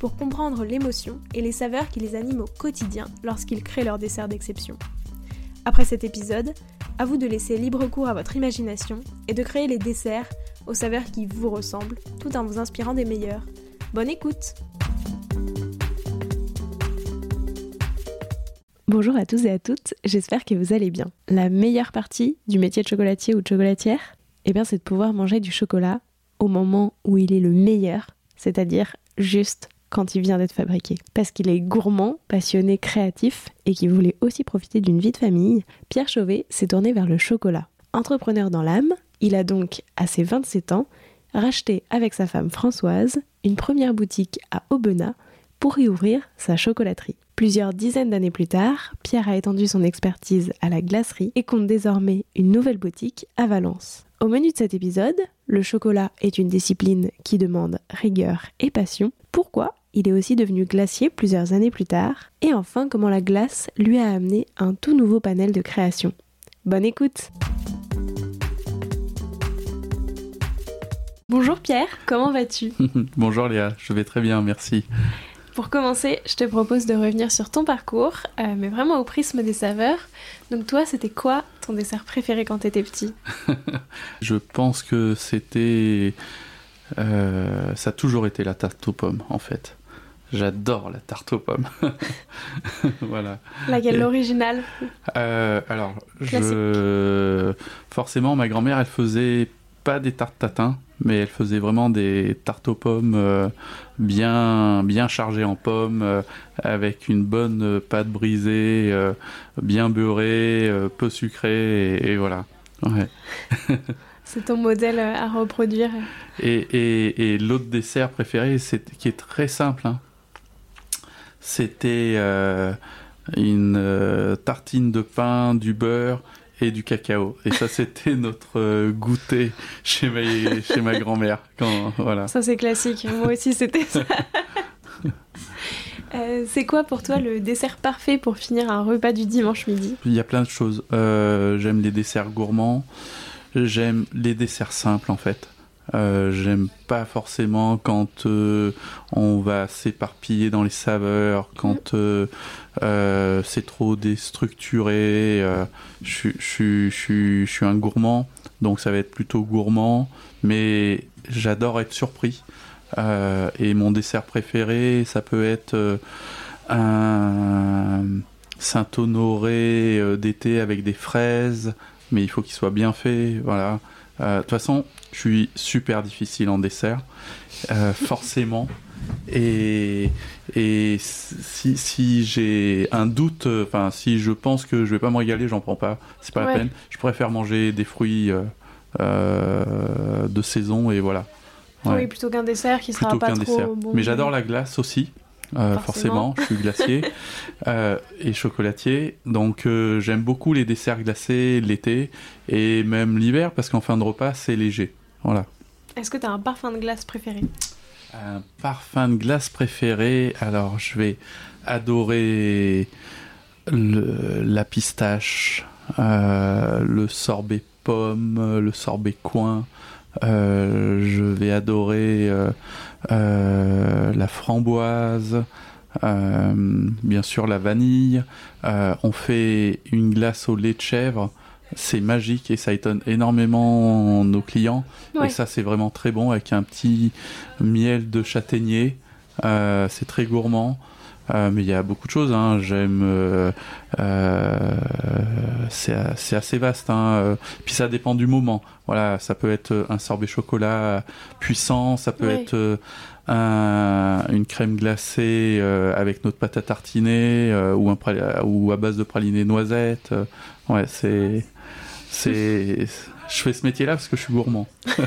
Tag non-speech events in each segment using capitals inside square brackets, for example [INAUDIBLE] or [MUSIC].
pour comprendre l'émotion et les saveurs qui les animent au quotidien lorsqu'ils créent leur dessert d'exception. Après cet épisode, à vous de laisser libre cours à votre imagination et de créer les desserts aux saveurs qui vous ressemblent tout en vous inspirant des meilleurs. Bonne écoute Bonjour à tous et à toutes, j'espère que vous allez bien. La meilleure partie du métier de chocolatier ou de chocolatière, eh bien c'est de pouvoir manger du chocolat au moment où il est le meilleur, c'est-à-dire juste quand il vient d'être fabriqué. Parce qu'il est gourmand, passionné, créatif et qu'il voulait aussi profiter d'une vie de famille, Pierre Chauvet s'est tourné vers le chocolat. Entrepreneur dans l'âme, il a donc, à ses 27 ans, racheté avec sa femme Françoise une première boutique à Aubenas pour y ouvrir sa chocolaterie. Plusieurs dizaines d'années plus tard, Pierre a étendu son expertise à la glacerie et compte désormais une nouvelle boutique à Valence. Au menu de cet épisode, le chocolat est une discipline qui demande rigueur et passion. Pourquoi il est aussi devenu glacier plusieurs années plus tard. Et enfin, comment la glace lui a amené un tout nouveau panel de création. Bonne écoute Bonjour Pierre, comment vas-tu? [LAUGHS] Bonjour Léa, je vais très bien, merci. Pour commencer, je te propose de revenir sur ton parcours, euh, mais vraiment au prisme des saveurs. Donc toi, c'était quoi ton dessert préféré quand tu étais petit? [LAUGHS] Je pense que c'était... Euh, ça a toujours été la tarte aux pommes, en fait. J'adore la tarte aux pommes. [LAUGHS] voilà. Laquelle, l'originale euh, Alors, je... forcément, ma grand-mère, elle faisait pas des tartes tatin, mais elle faisait vraiment des tartes aux pommes euh, bien, bien chargées en pommes, euh, avec une bonne pâte brisée, bien beurrée, peu sucrée, et, voilà. [LAUGHS] C'est ton modèle à reproduire. Et, et, l'autre dessert préféré, c'est qui est très simple, hein, c'était euh, une euh, tartine de pain, du beurre et du cacao. Et ça, [LAUGHS] c'était notre euh, goûter chez ma, chez ma grand-mère. Voilà. Ça, c'est classique. Moi aussi, c'était ça. [LAUGHS] c'est quoi pour toi le dessert parfait pour finir un repas du dimanche midi? Il y a plein de choses. j'aime les desserts gourmands. J'aime les desserts simples en fait. Euh, j'aime pas forcément quand euh, on va s'éparpiller dans les saveurs, quand euh, c'est trop déstructuré. Je suis un gourmand, donc ça va être plutôt gourmand, mais j'adore être surpris. et mon dessert préféré, ça peut être un Saint-Honoré d'été avec des fraises, mais il faut qu'il soit bien fait. Voilà. De toute façon, je suis super difficile en dessert, euh, forcément. Et, et si, si j'ai un doute, enfin, si je pense que je vais pas me régaler, j'en prends pas. C'est pas la peine. Je préfère manger des fruits euh, euh, de saison et voilà. Oui, plutôt qu'un dessert qui sera pas trop bon. Mais j'adore la glace aussi. Forcément. je suis glacier [LAUGHS] et chocolatier. Donc j'aime beaucoup les desserts glacés l'été et même l'hiver parce qu'en fin de repas c'est léger. Voilà. Est-ce que tu as un parfum de glace préféré? Un parfum de glace préféré, alors je vais adorer la pistache, euh, le sorbet pomme, le sorbet coin. Euh, je vais adorer euh, la framboise, bien sûr la vanille. on fait une glace au lait de chèvre c'est magique et ça étonne énormément nos clients. Et ça, c'est vraiment très bon avec un petit miel de châtaignier. Euh, c'est très gourmand. Euh, mais il y a beaucoup de choses. Hein. J'aime. Euh, c'est assez vaste. Hein. Puis ça dépend du moment. Voilà, ça peut être un sorbet chocolat puissant, ça peut être une crème glacée avec notre pâte à tartiner ou, un ou à base de praliné noisette. ouais, c'est c'est, je fais ce métier-là parce que je suis gourmand. [LAUGHS]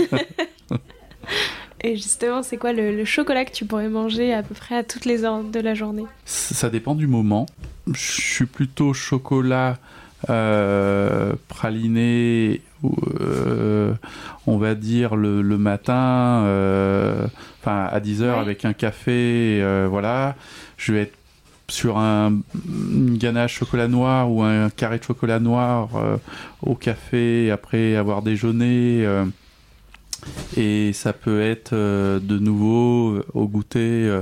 [LAUGHS] Et justement, c'est quoi le, chocolat que tu pourrais manger à peu près à toutes les heures de la journée Ça dépend du moment. Je suis plutôt chocolat euh, praliné, euh, on va dire le, matin, euh, enfin à 10h avec un café, voilà. Je vais être sur un, une ganache chocolat noir ou un carré de chocolat noir au café après avoir déjeuné. Et ça peut être de nouveau au goûter.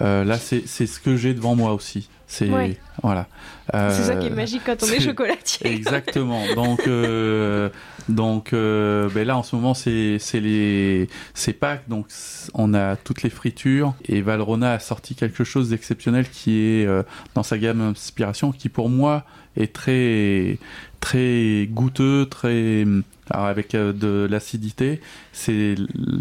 là, c'est ce que j'ai devant moi aussi. C'est voilà. c'est ça qui est euh, magique quand on est, chocolatier. [LAUGHS] Exactement. Donc euh, donc euh, ben là en ce moment c'est c'est les c'est Pâques donc on a toutes les fritures et Valrona a sorti quelque chose d'exceptionnel qui est dans sa gamme inspiration qui pour moi est très très goûteux, très alors avec euh, de l'acidité. C'est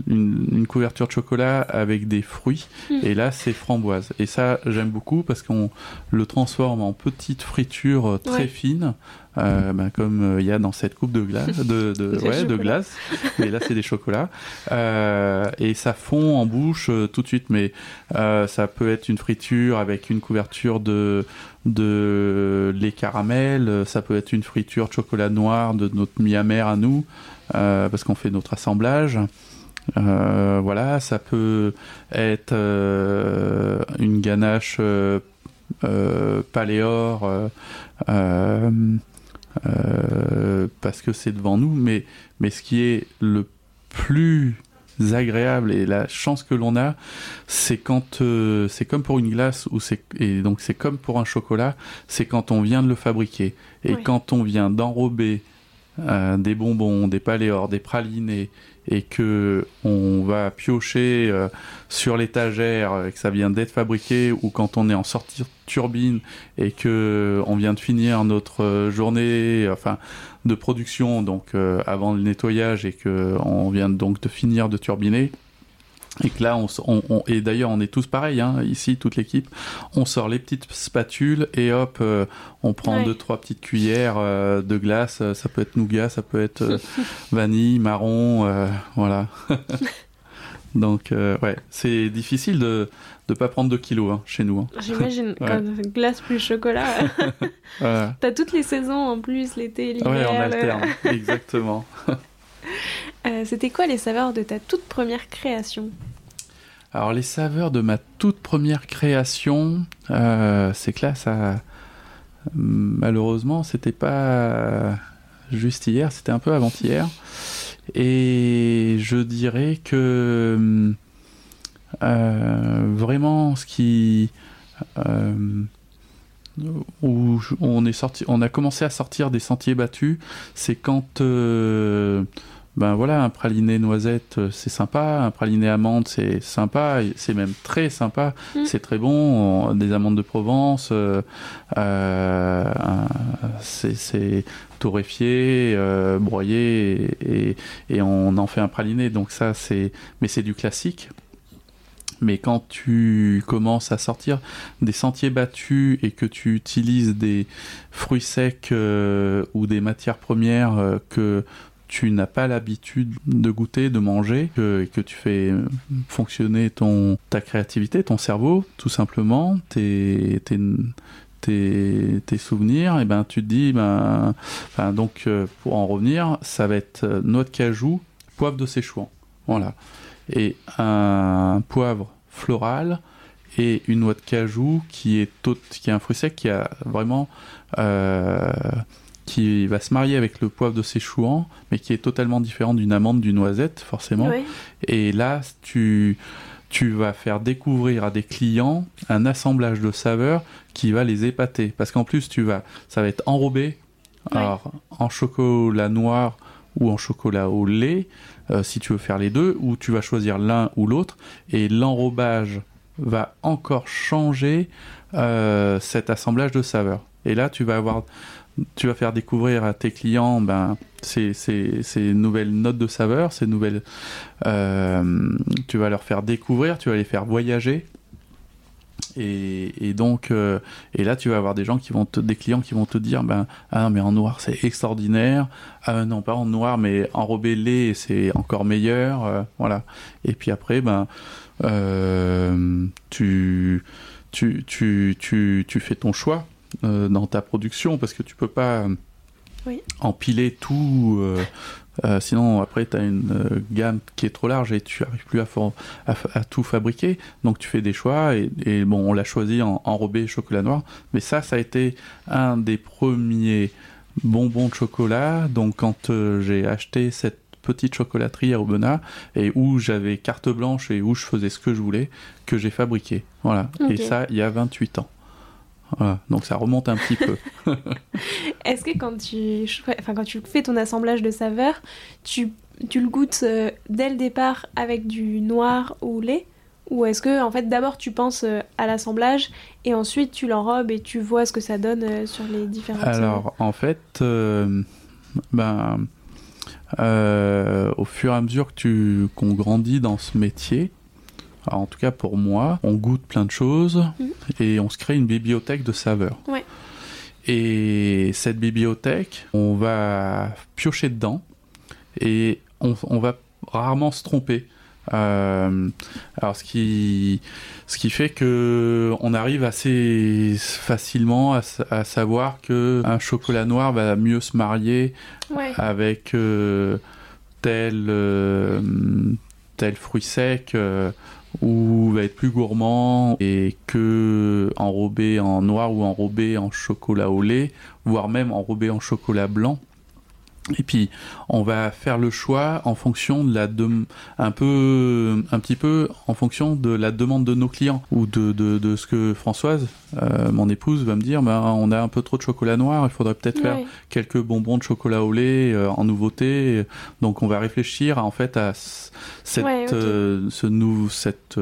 une, couverture de chocolat avec des fruits hmm. et là c'est framboise. Et ça j'aime beaucoup parce qu'on le transforme en petites fritures euh, très fines euh, ben, comme il y a dans cette coupe de glace, de, de, [LAUGHS] ouais, de glace. Mais là, c'est des chocolats. Euh, et ça fond en bouche tout de suite. Mais ça peut être une friture avec une couverture de, de lait caramel, ça peut être une friture de chocolat noir de notre mi-amer à nous, euh, parce qu'on fait notre assemblage. Euh, voilà, ça peut être euh, une ganache paléor parce que c'est devant nous, mais ce qui est le plus agréable et la chance que l'on a, c'est quand euh, c'est comme pour une glace ou c'est et donc c'est comme pour un chocolat, c'est quand on vient de le fabriquer. Et quand on vient d'enrober euh, des bonbons, des paléors, des pralines et, et que on va piocher euh, sur l'étagère et que ça vient d'être fabriqué ou quand on est en sortie turbine et que on vient de finir notre journée, enfin de production donc euh, avant le nettoyage et que on vient donc de finir de turbiner. Et que là on, on, et d'ailleurs on est tous pareils hein, ici toute l'équipe. On sort les petites spatules et hop euh, on prend deux trois petites cuillères euh, de glace. Ça peut être nougat ça peut être [LAUGHS] vanille marron voilà. [LAUGHS] Donc ouais c'est difficile de de pas prendre 2 kilos hein, chez nous. Hein. J'imagine, [LAUGHS] glace plus chocolat. [LAUGHS] [LAUGHS] T'as toutes les saisons en plus, l'été, l'hiver. Ouais, on alterne, exactement. Euh, c'était quoi les saveurs de ta toute première création? Alors les saveurs de ma toute première création, euh, c'est que là, ça, malheureusement, c'était pas juste hier, c'était un peu avant-hier. Et je dirais que euh, vraiment, ce qui euh, où on est sorti, on a commencé à sortir des sentiers battus, c'est quand euh, ben voilà, un praliné noisette, c'est sympa, un praliné amande, c'est sympa, c'est même très sympa, mm. c'est très bon, des amandes de Provence, c'est torréfié, broyé, et, et, on en fait un praliné, donc ça c'est, mais c'est du classique mais quand tu commences à sortir des sentiers battus et que tu utilises des fruits secs euh, ou des matières premières euh, que tu n'as pas l'habitude de goûter, de manger, que, que tu fais fonctionner ton, ta créativité, ton cerveau, tout simplement, tes, tes, tes, tes souvenirs, et ben tu te dis, ben, donc euh, pour en revenir, ça va être noix de cajou, poivre de Séchouan. Voilà et un poivre floral et une noix de cajou qui est, qui est un fruit sec qui a vraiment euh, qui va se marier avec le poivre de Séchouan, mais qui est totalement différent d'une amande, d'une noisette, forcément. Et là, tu, tu vas faire découvrir à des clients un assemblage de saveurs qui va les épater. Parce qu'en plus, tu vas, ça va être enrobé alors, en chocolat noir ou en chocolat au lait, euh, si tu veux faire les deux, ou tu vas choisir l'un ou l'autre, et l'enrobage va encore changer euh, cet assemblage de saveurs. Et là, tu vas avoir, tu vas faire découvrir à tes clients ben, ces, nouvelles notes de saveurs, ces nouvelles, euh, tu vas leur faire découvrir, tu vas les faire voyager. Et, donc, euh, et là, tu vas avoir des gens qui vont te, des clients qui vont te dire, ben, ah mais en noir c'est extraordinaire. Ah non, pas en noir, mais enrobé lait c'est encore meilleur. Euh, voilà. Et puis après, ben, euh, tu, tu, tu, tu, tu fais ton choix dans ta production parce que tu peux pas empiler tout euh, sinon, après, tu as une euh, gamme qui est trop large et tu n'arrives plus à, à, tout fabriquer. Donc, tu fais des choix. Et, bon, on l'a choisi en enrobé chocolat noir. Mais ça, ça a été un des premiers bonbons de chocolat. Donc, quand euh, j'ai acheté cette petite chocolaterie à Aubenas et où j'avais carte blanche et où je faisais ce que je voulais, que j'ai fabriqué. Voilà. Et ça, il y a 28 ans donc ça remonte un petit peu. [LAUGHS] [LAUGHS] Est-ce que quand tu, enfin, quand tu fais ton assemblage de saveurs, tu, tu le goûtes euh, dès le départ avec du noir ou lait? Ou est-ce que en fait d'abord tu penses euh, à l'assemblage et ensuite tu l'enrobes et tu vois ce que ça donne euh, sur les différentes Alors en fait, ben, au fur et à mesure que tu qu'on grandit dans ce métier, en tout cas pour moi, on goûte plein de choses mm. et on se crée une bibliothèque de saveurs. Et cette bibliothèque, on va piocher dedans et on, va rarement se tromper. Euh, alors ce qui, ce qui fait que on arrive assez facilement à, savoir que un chocolat noir va mieux se marier avec euh, tel euh, tel fruit sec ou va être plus gourmand et que enrobé en noir ou enrobé en chocolat au lait, voire même enrobé en chocolat blanc. Et puis on va faire le choix en fonction de la un peu un petit peu en fonction de la demande de nos clients ou de, de, ce que Françoise, euh, mon épouse, va me dire. Ben on a un peu trop de chocolat noir, il faudrait peut-être faire quelques bonbons de chocolat au lait euh, en nouveauté. Donc on va réfléchir en fait à cette, euh, ce, nou cette,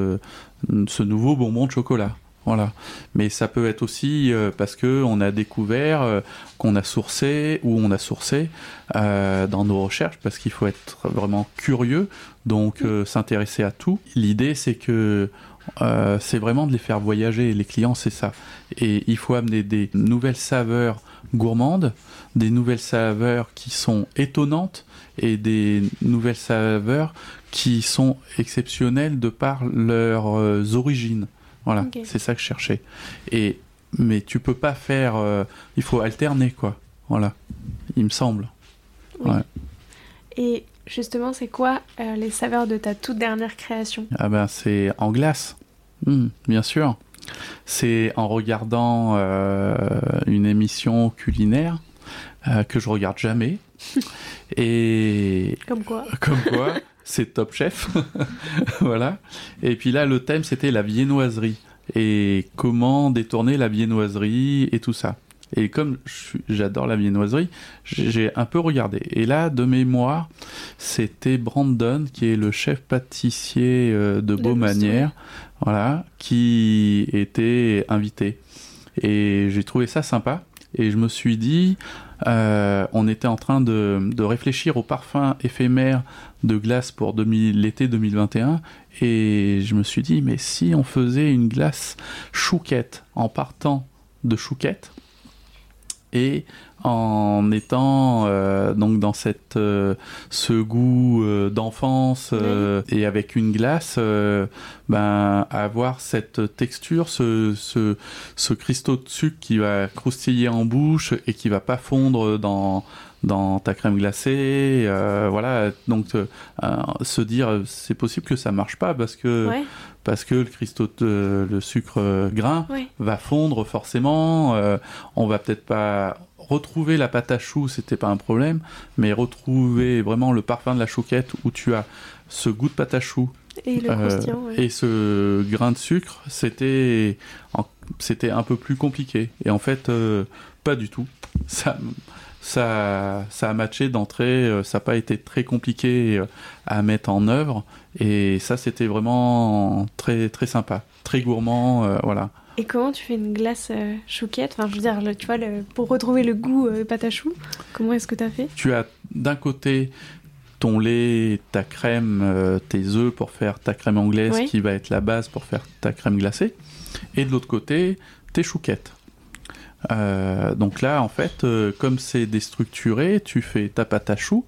ce nouveau bonbon de chocolat. Voilà. Mais ça peut être aussi euh, parce que on a découvert euh, qu'on a sourcé ou on a sourcé euh, dans nos recherches parce qu'il faut être vraiment curieux, donc s'intéresser à tout. L'idée c'est que c'est vraiment de les faire voyager. Les clients, c'est ça. Et il faut amener des nouvelles saveurs gourmandes, des nouvelles saveurs qui sont étonnantes et des nouvelles saveurs qui sont exceptionnelles de par leurs origines. Voilà, c'est ça que je cherchais. Et mais tu peux pas faire. Euh, il faut alterner quoi. Voilà, il me semble. Et justement, c'est quoi euh, les saveurs de ta toute dernière création? Ah ben c'est en glace, hmm, bien sûr. C'est en regardant euh, une émission culinaire que je regarde jamais. [LAUGHS] Et comme quoi [LAUGHS] Comme quoi c'est Top Chef. [LAUGHS] voilà. Et puis là, le thème, c'était la viennoiserie. Et comment détourner la viennoiserie et tout ça. Et comme j'adore la viennoiserie, j'ai un peu regardé. Et là, de mémoire, c'était Brandon, qui est le chef pâtissier euh, de Beaumanière, voilà, qui était invité. Et j'ai trouvé ça sympa. Et je me suis dit, euh, on était en train de, réfléchir au parfum éphémère de glace pour l'été 2021 et je me suis dit mais si on faisait une glace chouquette en partant de chouquette et en étant euh, donc dans cette euh, ce goût euh, d'enfance et avec une glace ben avoir cette texture ce, ce, ce cristaux de sucre qui va croustiller en bouche et qui va pas fondre dans dans ta crème glacée voilà donc se dire c'est possible que ça marche pas parce que parce que le cristaux de, le sucre grain va fondre forcément on va peut-être pas retrouver la pâte à choux, c'était pas un problème, mais retrouver vraiment le parfum de la chouquette où tu as ce goût de pâte à choux et, euh, et ce grain de sucre, c'était c'était un peu plus compliqué. Et en fait, euh, pas du tout. Ça, ça, ça a matché d'entrée. Euh, ça n'a pas été très compliqué à mettre en œuvre. Et ça, c'était vraiment très très sympa, très gourmand. voilà. Et comment tu fais une glace euh, chouquette? Enfin, je veux dire, tu vois, pour retrouver le goût euh, pâte à choux, comment est-ce que tu as fait? Tu as d'un côté ton lait, ta crème, euh, tes œufs pour faire ta crème anglaise Oui. qui va être la base pour faire ta crème glacée. Et de l'autre côté, tes chouquettes. Euh, donc là, en fait, euh, comme c'est déstructuré, tu fais ta pâte à choux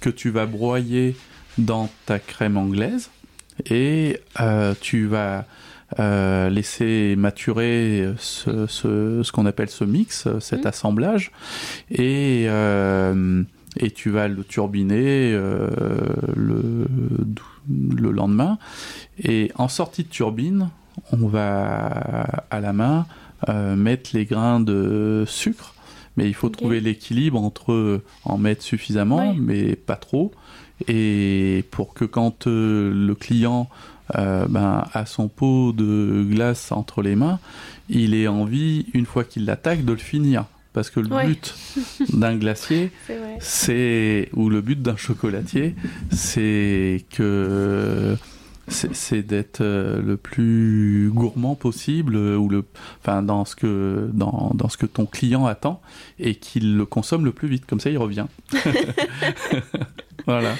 que tu vas broyer dans ta crème anglaise et euh, tu vas laisser maturer ce, ce- ce qu'on appelle ce mix, cet Mhm. assemblage, et, et tu vas le turbiner le, le lendemain. Et en sortie de turbine, on va à la main mettre les grains de sucre, mais il faut trouver l'équilibre entre en mettre suffisamment, mais pas trop, et pour que quand euh, le client euh, ben, a son pot de glace entre les mains, il ait envie, une fois qu'il l'attaque, de le finir. Parce que le Ouais. but [LAUGHS] d'un glacier, c'est ou le but d'un chocolatier, c'est que c'est d'être euh, le plus gourmand possible euh, ou le enfin dans ce que dans, dans ce que ton client attend et qu'il le consomme le plus vite. Comme ça il revient. [LAUGHS] [LAUGHS] Voilà.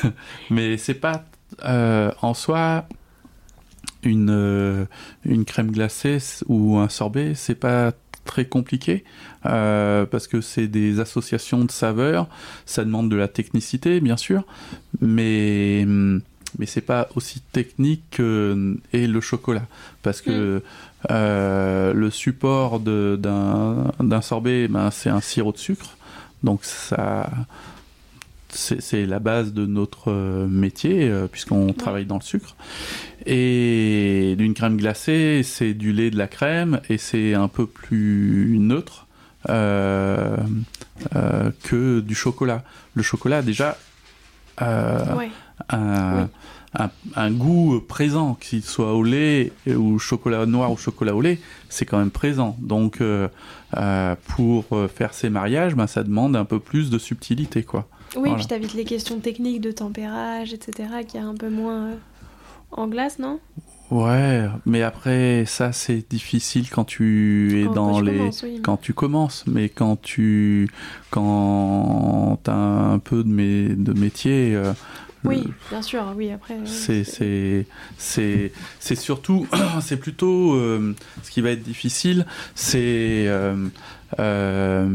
[LAUGHS] Mais c'est pas euh, en soi une euh, une crème glacée ou un sorbet c'est pas très compliqué euh, parce que c'est des associations de saveurs. Ça demande de la technicité bien sûr. Mais mais c'est pas aussi technique que est le chocolat. Parce que euh, le support d'un sorbet ben, c'est un sirop de sucre. Donc ça c'est la base de notre euh, métier euh, puisqu'on travaille dans le sucre. Et d'une crème glacée c'est du lait de la crème et c'est un peu plus neutre euh, euh, que du chocolat. Le chocolat déjà euh, Ouais. Un, Oui. un, un goût présent, qu'il soit au lait ou chocolat noir ou chocolat au lait, c'est quand même présent. Donc, euh, euh, pour euh, faire ces mariages, ben, ça demande un peu plus de subtilité, quoi. Oui, Voilà. puis t'avites les questions techniques de tempérage, etc., qui est un peu moins euh, en glace, non? Ouais, mais après, ça, c'est difficile quand tu es Quand- dans les. oui. Quand tu commences, mais quand tu. Quand t'as un peu de, mé- de métier. euh, Oui, bien sûr, oui, après... euh, C'est surtout [CLEARS THROAT] c'est plutôt euh, ce qui va être difficile c'est euh, euh,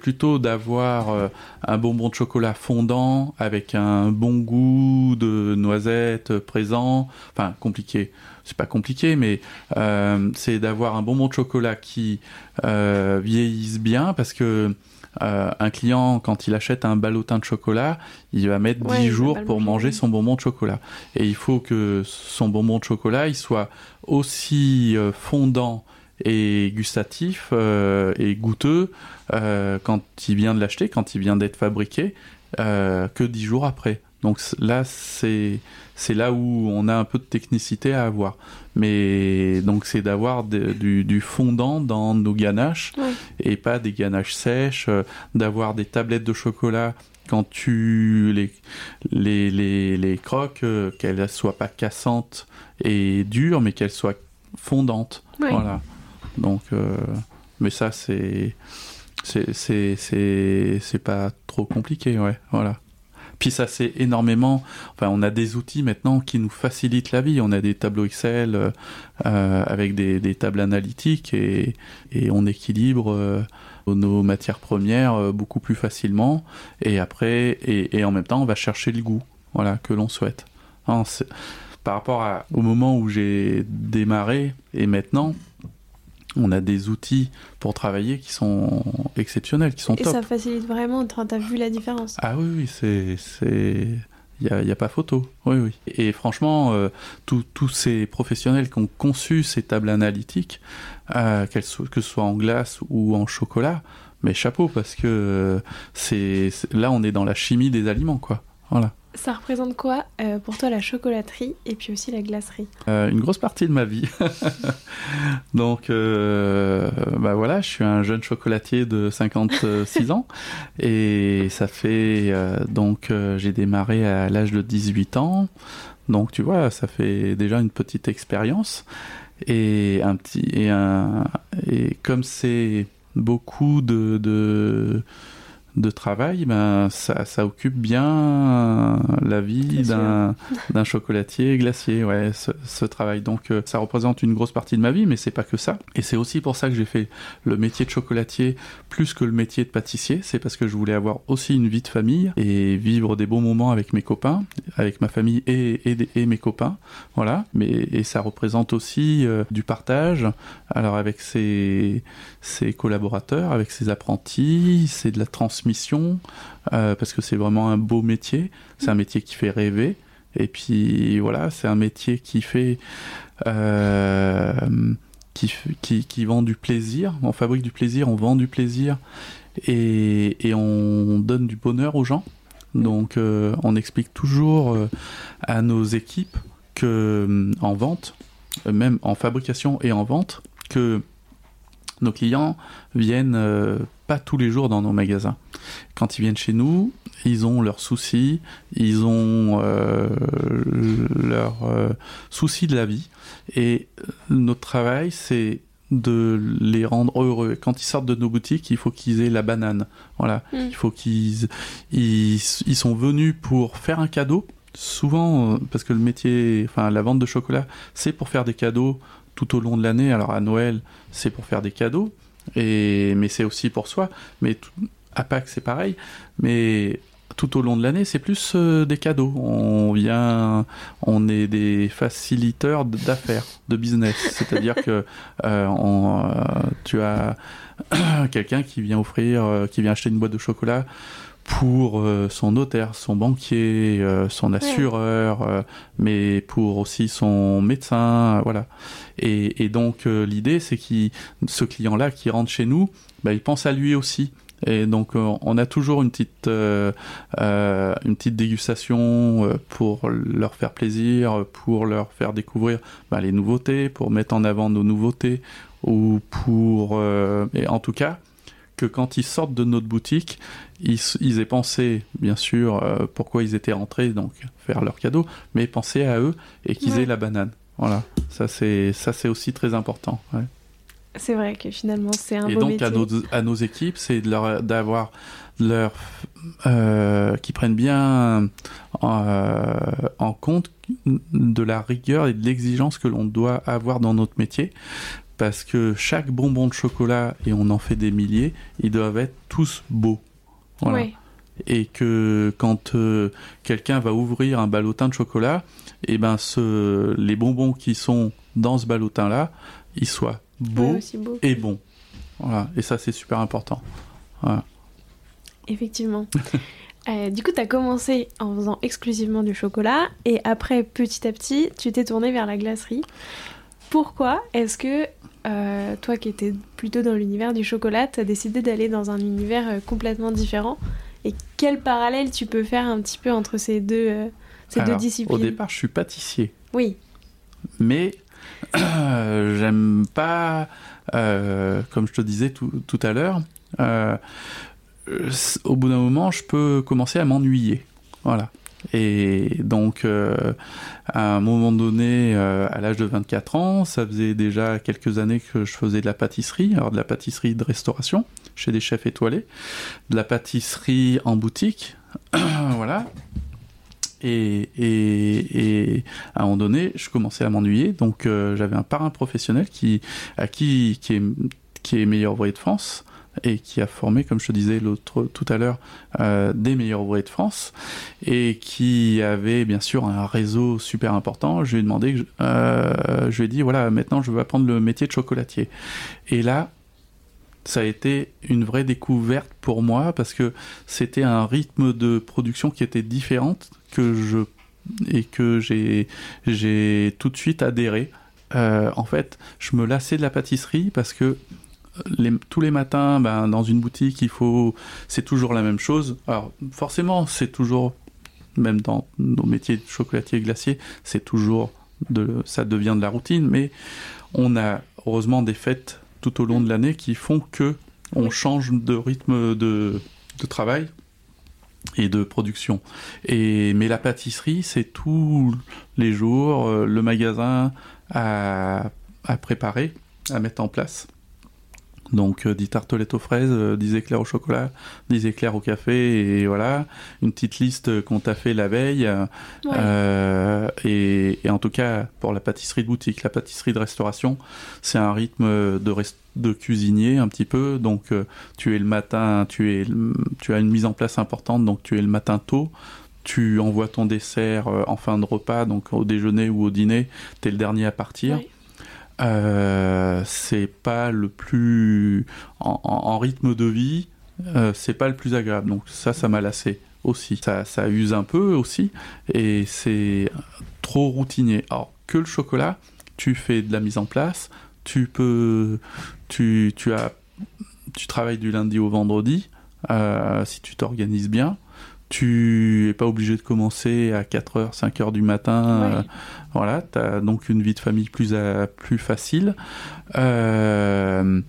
plutôt d'avoir euh, un bonbon de chocolat fondant avec un bon goût de noisette présent. Enfin compliqué c'est pas compliqué mais euh, c'est d'avoir un bonbon de chocolat qui euh, vieillisse bien parce que euh, un client, quand il achète un ballotin de chocolat, il va mettre Ouais, 10 il va jours pour manger, son bonbon de chocolat. Et il faut que son bonbon de chocolat, il soit aussi euh, fondant et gustatif euh, et goûteux euh, quand il vient de l'acheter, quand il vient d'être fabriqué, que 10 jours après. Donc là, c'est là où on a un peu de technicité à avoir. Mais donc c'est d'avoir du, du fondant dans nos ganaches et pas des ganaches sèches, euh, d'avoir des tablettes de chocolat quand tu les, les, les, les croques, euh, qu'elles soient pas cassantes et dures, mais qu'elles soient fondantes. Voilà. Donc, euh, mais ça, c'est. C'est, c'est, c'est, c'est pas trop compliqué, ouais, voilà. Puis ça, c'est énormément. Enfin, on a des outils maintenant qui nous facilitent la vie. On a des tableaux Excel euh, euh, avec des, des tables analytiques et, et on équilibre euh, nos matières premières euh, beaucoup plus facilement. Et après, et, et en même temps, on va chercher le goût, voilà, que l'on souhaite. Hein, par rapport à- au moment où j'ai démarré et maintenant, on a des outils pour travailler qui sont exceptionnels, qui sont Et top. ça facilite vraiment, t'as vu la différence Ah oui, oui, c'est. c'est... Il n'y a, a pas photo. Oui, oui. Et franchement, euh, tous ces professionnels qui ont conçu ces tables analytiques, euh, que ce soit en glace ou en chocolat, mais chapeau, parce que euh, c'est- là, on est dans la chimie des aliments, quoi. Voilà. Ça représente quoi euh, pour toi la chocolaterie et puis aussi la glacerie? Euh, une grosse partie de ma vie. [LAUGHS] Donc, euh, bah voilà, je suis un jeune chocolatier de 56 ans et ça fait euh, donc j'ai démarré à l'âge de 18 ans. Donc tu vois, ça fait déjà une petite expérience et un petit et un et comme c'est beaucoup de de de travail, ben, ça, ça occupe bien la vie d'un, d'un chocolatier glacier, ouais, ce, ce travail. Donc euh, ça représente une grosse partie de ma vie, mais c'est pas que ça. Et c'est aussi pour ça que j'ai fait le métier de chocolatier plus que le métier de pâtissier. C'est parce que je voulais avoir aussi une vie de famille et vivre des bons moments avec mes copains, avec ma famille et, et, et mes copains. Voilà. Mais, et ça représente aussi euh, du partage. Alors avec ses, ses collaborateurs, avec ses apprentis, c'est de la transmission, euh, parce que c'est vraiment un beau métier. C'est un métier qui fait rêver. Et puis voilà, c'est un métier qui fait. Euh, qui, qui, qui, vend du plaisir. On fabrique du plaisir, on vend du plaisir et, et on donne du bonheur aux gens. Donc euh, on explique toujours à nos équipes que en vente, même en fabrication et en vente, que nos clients viennent pas tous les jours dans nos magasins. Quand ils viennent chez nous, ils ont leurs soucis, ils ont euh, leurs euh, soucis de la vie. Et notre travail, c'est de les rendre heureux. Quand ils sortent de nos boutiques, il faut qu'ils aient la banane. Voilà, Mm. il faut qu'ils ils, ils sont venus pour faire un cadeau. Souvent, euh, parce que le métier, enfin la vente de chocolat, c'est pour faire des cadeaux tout au long de l'année. Alors à Noël, c'est pour faire des cadeaux, et mais c'est aussi pour soi. Mais à Pâques, c'est pareil. Mais tout au long de l'année, c'est plus euh, des cadeaux. On vient, on est des faciliteurs d'affaires, de business. [LAUGHS] C'est-à-dire que euh, on, euh, tu as [CLEARS THROAT] quelqu'un qui vient offrir, qui vient acheter une boîte de chocolat pour euh, son notaire, son banquier, euh, son assureur, euh, mais pour aussi son médecin, voilà. Et, et donc euh, l'idée, c'est que ce client-là qui rentre chez nous, bah, il pense à lui aussi. Et donc on a toujours une petite euh, euh, une petite dégustation euh, pour leur faire plaisir, pour leur faire découvrir bah, les nouveautés, pour mettre en avant nos nouveautés ou pour euh, et en tout cas que quand ils sortent de notre boutique, ils, ils aient pensé, bien sûr, euh, pourquoi ils étaient rentrés, donc faire leur cadeau, mais penser à eux et qu'ils Ouais. aient la banane. Voilà, ça c'est ça c'est aussi très important. ouais. C'est vrai que finalement, c'est un Et beau donc métier. à nos, à nos équipes, c'est de leur d'avoir leur euh, qui prennent bien euh, en compte de la rigueur et de l'exigence que l'on doit avoir dans notre métier. Parce que chaque bonbon de chocolat, et on en fait des milliers, ils doivent être tous beaux. Voilà et que quand euh, quelqu'un va ouvrir un ballotin de chocolat, et ben ce, les bonbons qui sont dans ce ballotin là, ils soient beaux Ouais, aussi beau. et bons. Voilà, et ça c'est super important. Voilà. Effectivement. [LAUGHS] Euh, du coup, tu as commencé en faisant exclusivement du chocolat et après, petit à petit, tu t'es tourné vers la glacerie. Pourquoi est-ce que euh, toi qui étais plutôt dans l'univers du chocolat, tu as décidé d'aller dans un univers euh, complètement différent Et quel parallèle tu peux faire un petit peu entre ces deux, euh, ces deux disciplines Au départ, je suis pâtissier, Oui, mais [CLEARS THROAT] j'aime pas, comme je te disais tout, tout à l'heure, au bout d'un moment, je peux commencer à m'ennuyer. Voilà. Et donc, euh, à un moment donné, euh, à l'âge de 24 ans, ça faisait déjà quelques années que je faisais de la pâtisserie, alors de la pâtisserie de restauration chez des chefs étoilés, de la pâtisserie en boutique, [CLEARS THROAT] voilà. Et, et, et à un moment donné, je commençais à m'ennuyer, donc euh, j'avais un parrain professionnel qui, à qui, qui est, qui est meilleur ouvrier de France et qui a formé, comme je te disais tout à l'heure, euh, des meilleurs ouvriers de France et qui avait bien sûr un réseau super important. Je lui ai euh, lui ai dit voilà, maintenant je veux apprendre le métier de chocolatier. Et là, ça a été une vraie découverte pour moi parce que c'était un rythme de production qui était différente que je et que j'ai j'ai tout de suite adhéré. Euh, en fait, je me lassais de la pâtisserie parce que les, tous les matins, ben, dans une boutique, il faut, c'est toujours la même chose. Alors, forcément, c'est toujours, même dans nos métiers de chocolatier et glacier, c'est toujours de, ça devient de la routine, mais on a heureusement des fêtes tout au long de l'année qui font que on change de rythme de, de travail et de production. Et mais la pâtisserie, c'est tous les jours euh, le magasin à, à préparer, à mettre en place. Donc euh, 10 tartelettes aux fraises, euh, 10 éclairs au chocolat, 10 éclairs au café, et voilà, une petite liste qu'on t'a fait la veille. euh, Ouais. euh, et, et en tout cas, pour la pâtisserie de boutique, la pâtisserie de restauration, c'est un rythme de, rest- de cuisinier un petit peu. Donc, euh, tu es le matin, tu, es, tu as une mise en place importante, donc tu es le matin tôt. Tu envoies ton dessert euh, en fin de repas, donc au déjeuner ou au dîner, tu es le dernier à partir. Euh, c'est pas le plus en, rythme de vie, euh, c'est pas le plus agréable. Donc ça, ça m'a lassé aussi. Ça, ça use un peu aussi, et c'est trop routinier. Alors que le chocolat, tu fais de la mise en place, tu peux, tu, tu as, tu travailles du lundi au vendredi euh, si tu t'organises bien. Tu es pas obligé de commencer à 4h, 5h du matin. Euh, voilà, tu as donc une vie de famille plus, à- plus facile. Euh,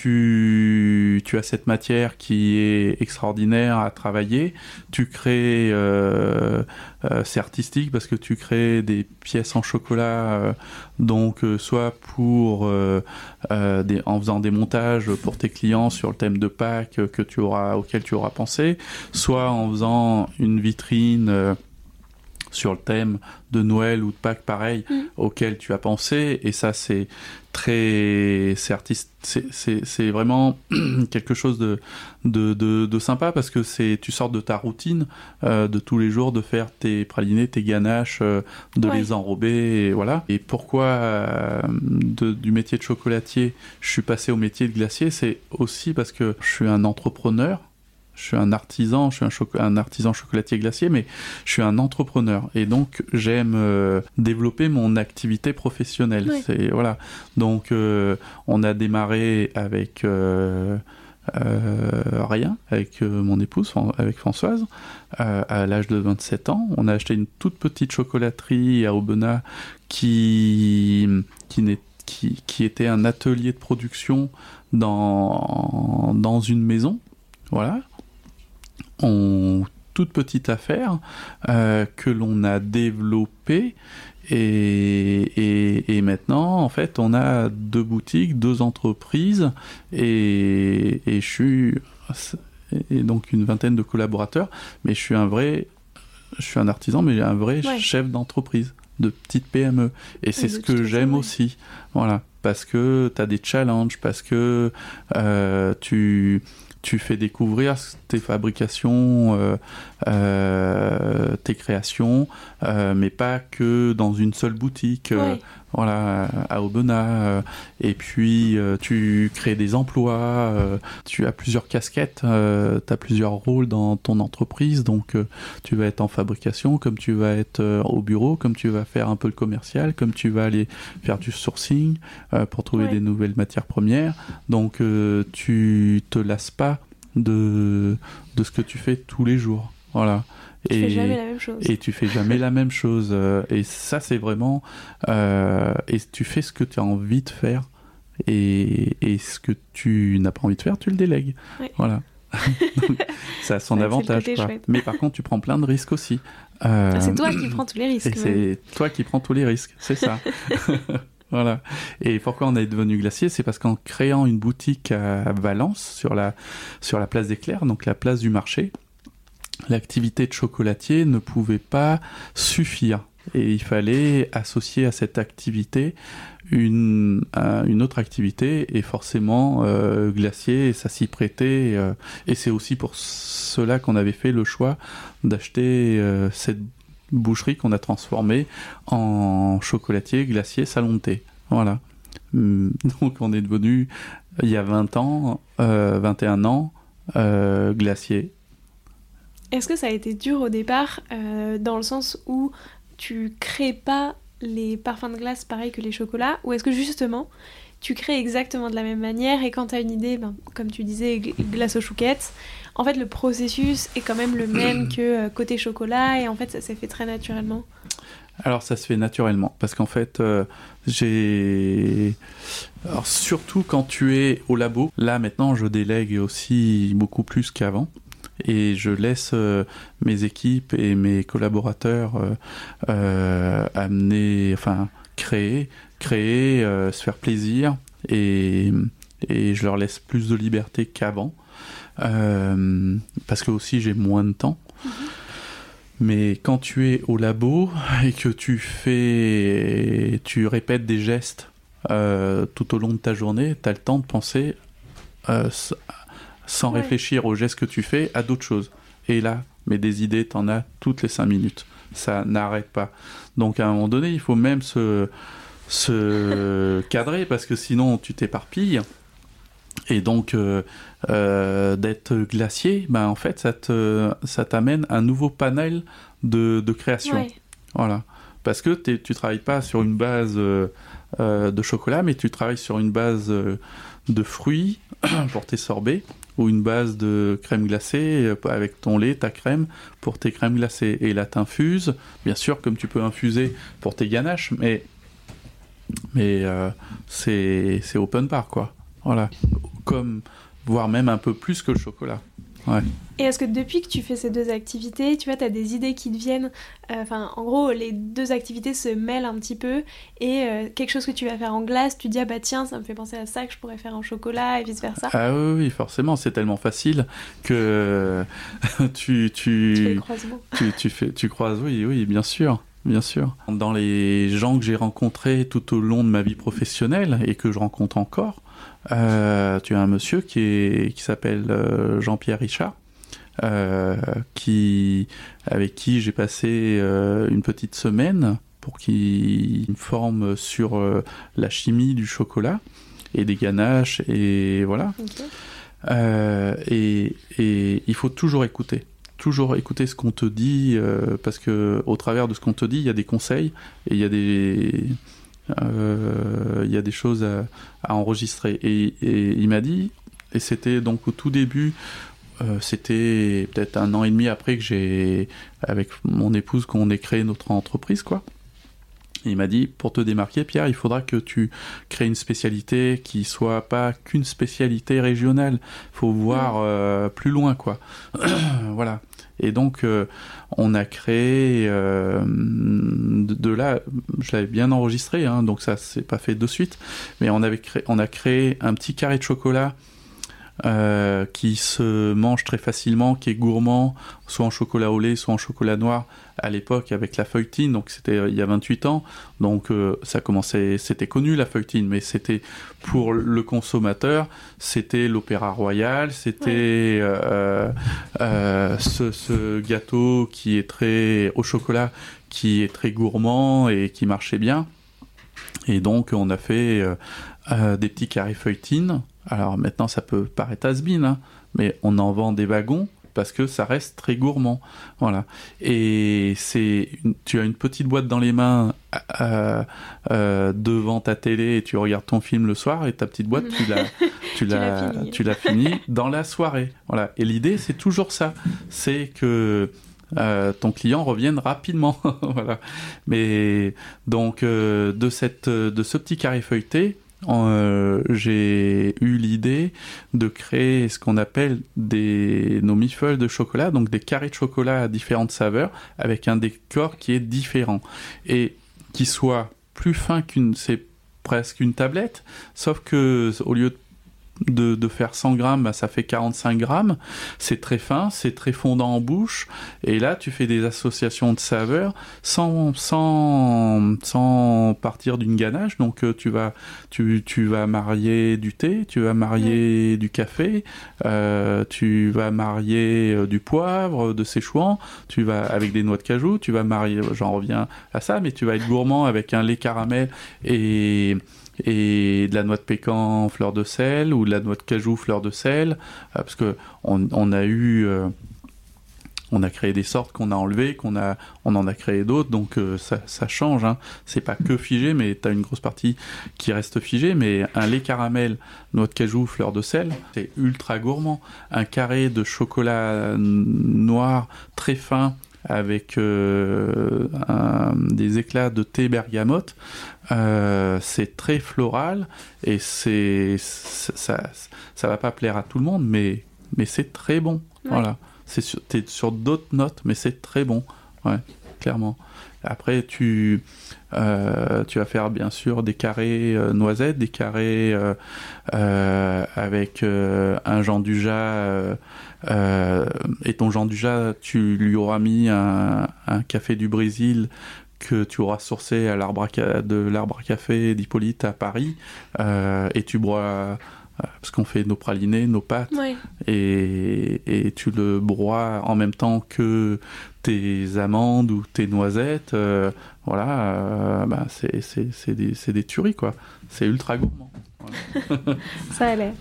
tu, as cette matière qui est extraordinaire à travailler. Tu crées, euh, euh, c'est artistique parce que tu crées des pièces en chocolat, euh, donc soit pour en faisant des montages pour tes clients sur le thème de Pâques que auquel tu auras pensé, soit en faisant une vitrine. Sur le thème de Noël ou de Pâques pareil Mm. auquel tu as pensé et ça c'est très c'est artiste c'est- c'est c'est vraiment [CLEARS THROAT] quelque chose de, de, de, de sympa parce que c'est tu sors de ta routine euh, de tous les jours de faire tes pralinés tes ganaches euh, de Ouais. les enrober et voilà et pourquoi euh, de- du métier de chocolatier je suis passé au métier de glacier? C'est aussi parce que je suis un entrepreneur je suis un artisan, je suis un, artisan chocolatier glacier, mais je suis un entrepreneur et donc j'aime euh, développer mon activité professionnelle. Ouais. C'est voilà. Donc euh, on a démarré avec euh, rien, avec mon épouse, avec Françoise, à l'âge de 27 ans. On a acheté une toute petite chocolaterie à Aubenas qui qui n'est qui, qui était un atelier de production dans, dans une maison. Voilà. On, toute petite affaire euh, que l'on a développée. Et, et, et maintenant, en fait, on a deux boutiques, deux entreprises, et, et je suis. Et donc une vingtaine de collaborateurs, mais je suis un vrai. Je suis un artisan, mais un vrai Ouais. chef d'entreprise, de petite PME. Et c'est ce que j'aime ouais. aussi. Voilà. Parce que tu as des challenges, parce que euh, tu, tu fais découvrir tes fabrications, euh, euh, tes créations, euh, mais pas que dans une seule boutique. Voilà, à Aubenas. euh, et puis, euh, tu crées des emplois, euh, tu as plusieurs casquettes, tu as plusieurs rôles dans ton entreprise. Donc, tu vas être en fabrication, comme tu vas être au bureau, comme tu vas faire un peu le commercial, comme tu vas aller faire du sourcing pour trouver Ouais. des nouvelles matières premières. Donc, tu te lasses pas de, de ce que tu fais tous les jours. Voilà. Tu fais jamais la même chose. Et tu fais jamais la même chose. euh, Et ça, c'est vraiment. euh, et tu fais ce que tu as envie de faire. Et, et ce que tu n'as pas envie de faire, tu le délègues. Ouais. Voilà. [LAUGHS] Donc, ça a son Ouais, avantage. quoi. Mais par contre, tu prends plein de risques aussi. Euh, c'est toi qui prends tous les risques. et c'est toi qui prends tous les risques, c'est ça. [LAUGHS] [LAUGHS] voilà. Et pourquoi on est devenu glacier? C'est parce qu'en créant une boutique à Valence, sur la, sur la place des Clercs, donc la place du marché, l'activité de chocolatier ne pouvait pas suffire. Et il fallait associer à cette activité une, un- une autre activité, et forcément euh, glacier, ça s'y prêtait. et c'est aussi pour cela qu'on avait fait le choix d'acheter euh, cette boucherie qu'on a transformée en chocolatier, glacier, salon de thé. Voilà. Hum, Donc on est devenu, il y a 20 ans, euh, 21 ans, euh, glacier. Est-ce que ça a été dur au départ, euh, dans le sens où tu crées pas les parfums de glace pareil que les chocolats, ou est-ce que justement tu crées exactement de la même manière et quand tu as une idée, ben, comme tu disais, gl- glace aux chouquettes, en fait le processus est quand même le [CLEARS THROAT] même que euh, côté chocolat et en fait ça s'est fait très naturellement. Alors ça se fait naturellement parce qu'en fait euh, j'ai surtout quand tu es au labo. Là maintenant je délègue aussi beaucoup plus qu'avant et je laisse euh, mes équipes et mes collaborateurs euh, euh, amener enfin créer créer se faire plaisir et et je leur laisse plus de liberté qu'avant. Euh, parce que aussi j'ai moins de temps. Mhm. Mais quand tu es au labo et que tu fais, tu répètes des gestes euh, tout au long de ta journée, tu as le temps de penser euh, sans réfléchir aux gestes que tu fais à d'autres choses. Et là, mais des idées, tu en as toutes les cinq minutes. Ça n'arrête pas. Donc à un moment donné, il faut même se, se [LAUGHS] cadrer parce que sinon tu t'éparpilles. Et donc, euh, euh, d'être glacier, ben, en fait, ça, te, ça t'amène un nouveau panel de, de création. Voilà. Parce que tu travailles pas sur une base euh, de chocolat, mais tu travailles sur une base de fruits [CLEARS THROAT] pour tes sorbets ou une base de crème glacée avec ton lait, ta crème pour tes crèmes glacées. Et là, t'infuses, bien sûr, comme tu peux infuser pour tes ganaches, mais, mais c'est open bar, quoi. Voilà. Comme, voire même un peu plus que le chocolat. Ouais. Et est-ce que depuis que tu fais ces deux activités, tu vois, tu as des idées qui te viennent euh, Enfin, en gros, les deux activités se mêlent un petit peu et euh, quelque chose que tu vas faire en glace, tu dis ah bah tiens, ça me fait penser à ça que je pourrais faire en chocolat et vice versa. Ah oui, oui forcément, c'est tellement facile que [LAUGHS] tu tu tu, fais tu, tu fais tu croises, oui, oui, bien sûr. Bien sûr. Dans les gens que j'ai rencontrés tout au long de ma vie professionnelle et que je rencontre encore, euh, tu as un monsieur qui, est, qui s'appelle euh, Jean-Pierre Richard, euh, qui, avec qui j'ai passé une petite semaine pour qu'il me forme sur la chimie du chocolat et des ganaches et voilà. et, et, il faut toujours écouter toujours écouter ce qu'on te dit parce que au travers de ce qu'on te dit il y a des conseils et il y a des il y a des choses à, enregistrer. Et, il m'a dit, et c'était donc au tout début, euh, c'était peut-être un an et demi après que j'ai, avec mon épouse, qu'on ait créé notre entreprise, quoi. il m'a dit, pour te démarquer, Pierre, il faudra que tu crées une spécialité qui soit pas qu'une spécialité régionale. Faut voir mmh. euh, plus loin, quoi. [CLEARS THROAT] voilà. Et donc, euh, on a créé, euh, de, là, je l'avais bien enregistré, hein, donc ça s'est pas fait de suite, mais on, avait créé, on a créé un petit carré de chocolat euh, qui se mange très facilement, qui est gourmand, soit en chocolat au lait, soit en chocolat noir à l'époque avec la feuilletine, donc c'était euh, il y a 28 ans, donc euh, ça commençait, c'était connu la feuilletine, mais c'était pour le consommateur, c'était l'opéra royal, c'était ce, ce, gâteau qui est très au chocolat, qui est très gourmand et qui marchait bien. Et donc on a fait des petits carrés feuilletines alors maintenant, ça peut paraître has hein, mais on en vend des wagons parce que ça reste très gourmand. Voilà. Et c'est, tu as une petite boîte dans les mains euh, euh, devant ta télé et tu regardes ton film le soir et ta petite boîte, tu l'as, [LAUGHS] tu l'as, tu l'as fini dans la soirée. Voilà. Et l'idée, c'est toujours ça, c'est que euh, ton client revienne rapidement. [LAUGHS] voilà. Mais donc de cette, de ce petit carré feuilleté, euh, j'ai eu l'idée de créer ce qu'on appelle des nos mifeuilles de chocolat, donc des carrés de chocolat à différentes saveurs, avec un décor qui est différent. Et qui soit plus fin qu'une, c'est presque une tablette, sauf que au lieu de de, faire 100 grammes, bah, ça fait 45 grammes. C'est très fin, c'est très fondant en bouche. Et là, tu fais des associations de saveurs sans, sans, sans partir d'une ganache. Donc, euh, tu, vas, tu, tu, vas marier du thé, tu vas marier du café, euh, tu vas marier euh, du poivre, de séchouan, tu vas avec des noix de cajou, tu vas marier, j'en reviens à ça, mais tu vas être gourmand avec un lait caramel et et de la noix de pécan fleur de sel ou de la noix de cajou fleur de sel euh, parce que on, a eu euh, on a créé des sortes qu'on a enlevées, qu'on a, on en a créé d'autres, donc euh, ça, change. Hein. C'est pas que figé, mais tu as une grosse partie qui reste figée. Mais un lait caramel, noix de cajou, fleur de sel, c'est ultra gourmand. Un carré de chocolat noir très fin avec euh, des éclats de thé bergamote. Euh, c'est très floral et c'est ça, ça va pas plaire à tout le monde, mais mais c'est très bon. Voilà, c'est sur, sur d'autres notes, mais c'est très bon. Ouais. clairement. Après, tu, euh, tu vas faire bien sûr des carrés euh, noisettes, des carrés euh, avec un Jean Dujas. Et ton Jean Dujas, tu lui auras mis un, café du Brésil que tu auras sourcé à l'arbre de l'arbre à café d'Hippolyte à Paris. et tu bois parce qu'on fait nos pralinés, nos pâtes, et, et, tu le broies en même temps que tes amandes ou tes noisettes, euh, voilà, euh, bah, c'est des, des, tueries, quoi. C'est ultra gourmand. [LAUGHS] Ça allait.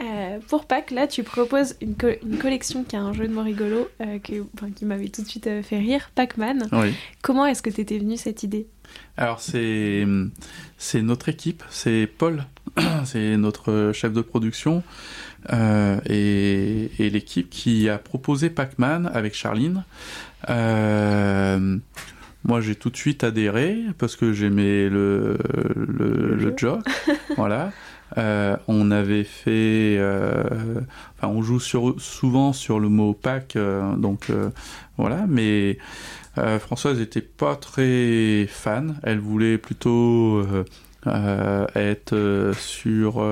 Euh, pour Pâques, là, tu proposes une, une, collection qui a un jeu de mots rigolo qui m'avait tout de suite fait rire, Pac-Man. Comment est-ce que t'étais venue cette idée? Alors, c'est notre équipe, c'est Paul, [CLEARS THROAT] c'est notre chef de production. Euh, et, l'équipe qui a proposé Pac-Man avec Charline. Euh, moi, j'ai tout de suite adhéré parce que j'aimais le, le, le, jeu. [LAUGHS] voilà. Euh, on avait fait, enfin, on joue souvent sur le mot pack, donc voilà. Mais Françoise n'était pas très fan. Elle voulait plutôt être sur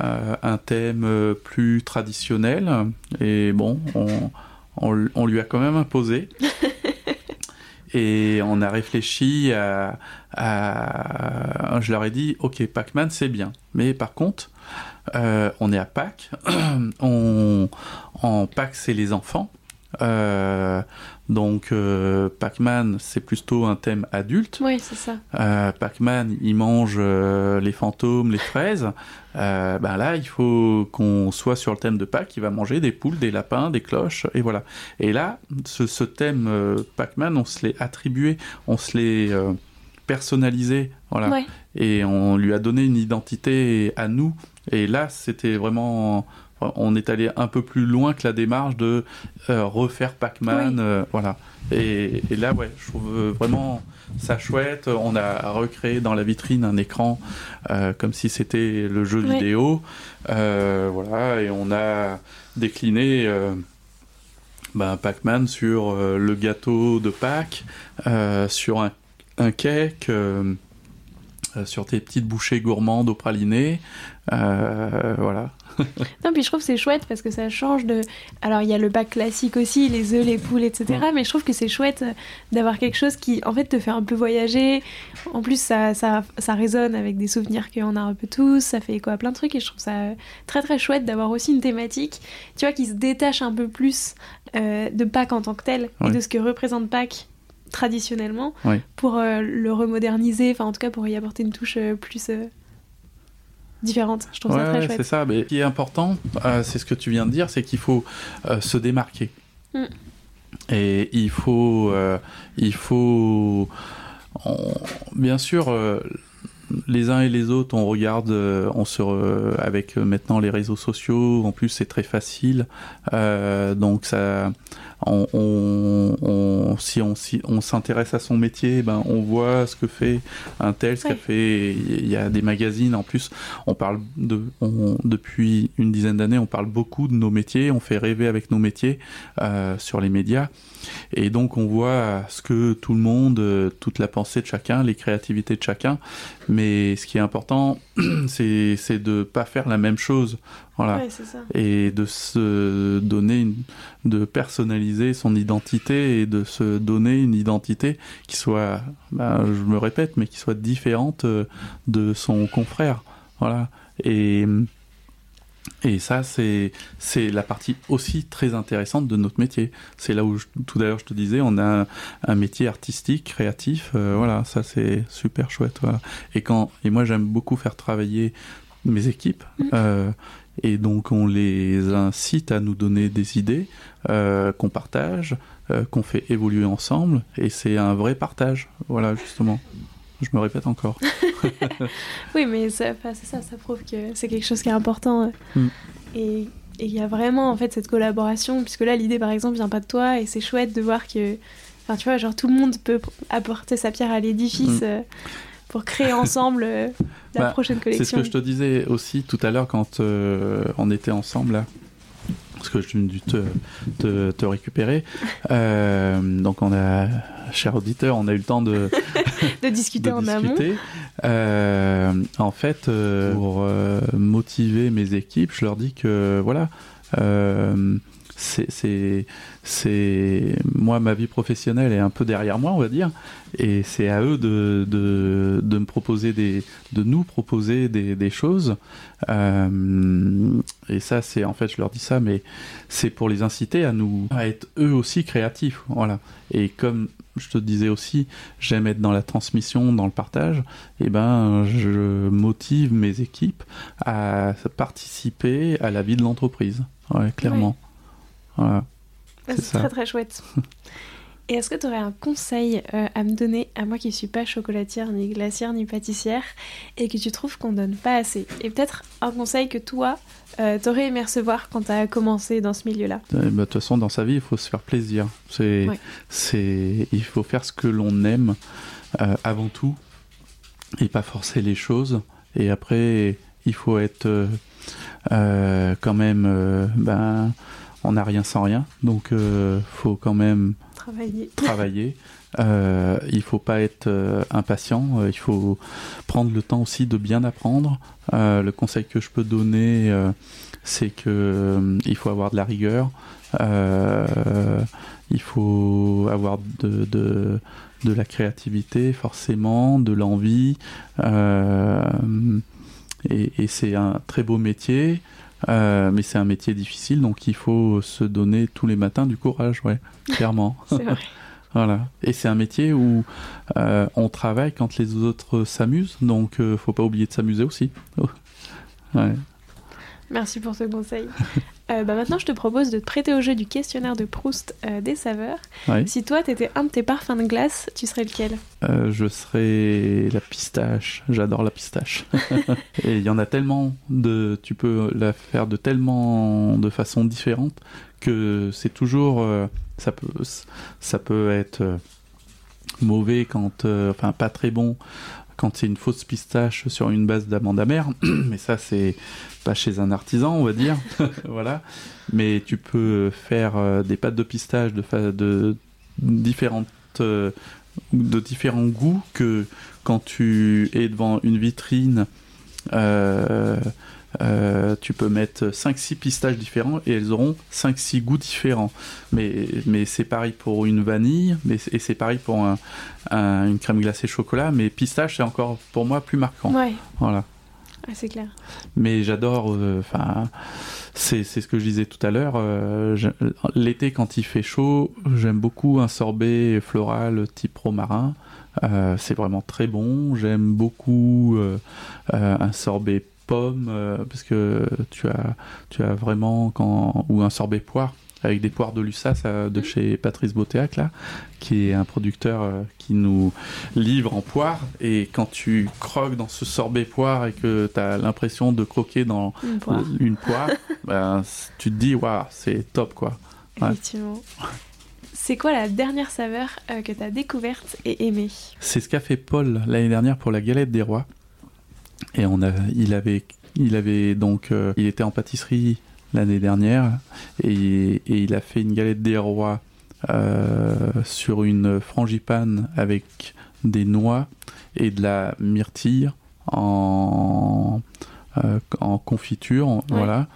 euh, un thème plus traditionnel. Et bon, on, on, lui a quand même imposé. [LAUGHS] et on a réfléchi à, Je leur ai dit, ok, Pac-Man, c'est bien. Mais par contre, euh, on est à Pâques. [CLEARS THROAT] on, en Pâques, c'est les enfants. Euh, donc euh, Pac-Man, c'est plutôt un thème adulte. Oui, c'est ça. Euh, Pac-Man, il mange les fantômes, les fraises. ben là, il faut qu'on soit sur le thème de Pâques. Il va manger des poules, des lapins, des cloches, et voilà. Et là, ce, thème Pac-Man, on se l'est attribué, on se l'est personnalisé, voilà. Et on lui a donné une identité à nous. Et là, c'était vraiment on est allé un peu plus loin que la démarche de euh, refaire Pac-Man, euh, voilà. Et, là, ouais, je trouve vraiment ça chouette. On a recréé dans la vitrine un écran euh, comme si c'était le jeu vidéo, voilà, et on a décliné. Ben, Pac-Man sur le gâteau de Pâques, sur un, un cake, sur tes petites bouchées gourmandes au praliné, voilà. [LAUGHS] non, puis je trouve que c'est chouette parce que ça change de. Alors, il y a le bac classique aussi, les œufs, les poules, etc. Mais je trouve que c'est chouette d'avoir quelque chose qui, en fait, te fait un peu voyager. En plus, ça, ça, ça résonne avec des souvenirs qu'on a un peu tous. Ça fait quoi plein de trucs. Et je trouve ça très, très chouette d'avoir aussi une thématique, tu vois, qui se détache un peu plus euh, de Pâques en tant que tel et de ce que représente Pâques traditionnellement pour euh, le remoderniser, enfin en tout cas pour y apporter une touche euh, plus différente. Je trouve ça très chouette. C'est ça. Mais ce qui est important, euh, c'est ce que tu viens de dire, c'est qu'il faut euh, se démarquer. Mm. Et il faut, euh, il faut, bien sûr, les uns et les autres, on regarde, on se, avec maintenant les réseaux sociaux, en plus c'est très facile, donc ça, on, si on, si on s'intéresse à son métier, ben on voit ce que fait un tel, ce qu'a fait. Il y a des magazines en plus. On parle de, depuis une dizaine d'années, on parle beaucoup de nos métiers. On fait rêver avec nos métiers euh, sur les médias. Et donc on voit ce que tout le monde, euh, toute la pensée de chacun, les créativités de chacun. Mais ce qui est important, [CLEARS THROAT] c'est de pas faire la même chose. Voilà. Et de se donner, de personnaliser son identité et de se donner une identité qui soit, ben, je me répète, mais qui soit différente euh, de son confrère. Voilà. Et et ça, c'est la partie aussi très intéressante de notre métier. C'est là où, tout à l'heure, je te disais, on a un, métier artistique, créatif. Euh, voilà, ça, c'est super chouette. Et, quand, et moi, j'aime beaucoup faire travailler mes équipes. Mmh. Euh, et donc, on les incite à nous donner des idées euh, qu'on partage, qu'on fait évoluer ensemble. Et c'est un vrai partage. Voilà, justement. Je me répète encore. [LAUGHS] [LAUGHS] oui, mais c'est ça, ça prouve que c'est quelque chose qui est important. Euh. Mm. Et il y a vraiment en fait cette collaboration, puisque là l'idée par exemple vient pas de toi, et c'est chouette de voir que, enfin tu vois, genre tout le monde peut apporter sa pierre à l'édifice. Mm. Euh, pour créer ensemble euh, la bah, prochaine collection. C'est ce que je te disais aussi tout à l'heure quand on était ensemble là. parce que j'ai dû te, te, te récupérer. Euh, donc on a, cher auditeur, on a eu le temps de, [LAUGHS] de discuter de en amont. discuter. Euh, en fait, euh, pour euh, motiver mes équipes, je leur dis que voilà, euh, c'est, c'est, moi ma vie professionnelle est un peu derrière moi, on va dire, et c'est à eux de, de, de me proposer des, de nous proposer des, des choses. Euh, et ça, c'est en fait, je leur dis ça, mais c'est pour les inciter à nous à être eux aussi créatifs, voilà. Et comme je te disais aussi, j'aime être dans la transmission, dans le partage, et ben je motive mes équipes à participer à la vie de l'entreprise. Ouais, clairement. Voilà. Ah, C'est très très chouette. [LAUGHS] Et est-ce que tu aurais un conseil euh, à me donner, à moi qui suis pas chocolatière, ni glacière, ni pâtissière, et que tu trouves qu'on donne pas assez? Et peut-être un conseil que toi, euh, t'aurais aimé recevoir quand tu as commencé dans ce milieu-là? Euh, bah, De toute façon, dans sa vie, il faut se faire plaisir. C'est, Ouais. c'est, il faut faire ce que l'on aime euh, avant tout et pas forcer les choses. Et après, il faut être quand même, ben, on n'a rien sans rien, donc euh, faut quand même Travailler. [LAUGHS] travailler. Euh, il faut pas être euh, impatient. euh, il faut prendre le temps aussi de bien apprendre. Le conseil que je peux donner, c'est que il faut avoir de la rigueur. Il faut avoir de, de, de la créativité, forcément, de l'envie. Et et c'est un très beau métier. Euh, mais c'est un métier difficile, donc il faut se donner tous les matins du courage, ouais, [LAUGHS] clairement. C'est vrai. [LAUGHS] Voilà. Et c'est un métier où euh, on travaille quand les autres s'amusent, donc euh, faut pas oublier de s'amuser aussi. [LAUGHS] Ouais. Merci pour ce conseil. Euh, bah maintenant, je te propose de te prêter au jeu du questionnaire de Proust euh, des saveurs. Si toi, t'étais un de tes parfums de glace, tu serais lequel? Euh, je serais la pistache. J'adore la pistache. [LAUGHS] Et il y en a tellement de. Tu peux la faire de tellement de façons différentes que c'est toujours. euh, ça peut, ça peut être mauvais quand, euh, enfin pas très bon quand c'est une fausse pistache sur une base d'amande amère. [CLEARS THROAT] Mais ça c'est pas chez un artisan, on va dire. [LAUGHS] voilà. Mais tu peux faire euh, des pâtes de pistache de, différentes euh, de différents goûts que quand tu es devant une vitrine, euh, euh, tu peux mettre 5-6 pistaches différents et elles auront 5-6 goûts différents. Mais, mais c'est pareil pour une vanille mais, et c'est pareil pour un- un- une crème glacée chocolat. Mais pistache, c'est encore pour moi plus marquant. Ouais, Voilà. ah, c'est clair. Mais j'adore, euh, enfin, c'est c'est ce que je disais tout à l'heure. euh, L'été, quand il fait chaud, j'aime beaucoup un sorbet floral type romarin. Euh, c'est vraiment très bon. J'aime beaucoup euh, euh, un sorbet pomme euh, parce que tu as, tu as vraiment quand ou un sorbet poire avec des poires de Lussas euh, de chez Patrice Botéac là, qui est un producteur euh, qui nous livre en poire. Et quand tu croques dans ce sorbet poire et que tu as l'impression de croquer dans Une poire, une poire, [LAUGHS] ben, tu te dis waouh, c'est top quoi. ouais. effectivement. C'est quoi la dernière saveur euh, que t'as découverte et aimée? C'est ce qu'a fait Paul l'année dernière pour la galette des rois. Et on a, il avait, il avait donc, euh, il était en pâtisserie l'année dernière et, et il a fait une galette des rois euh, sur une frangipane avec des noix et de la myrtille en, euh, en confiture, voilà.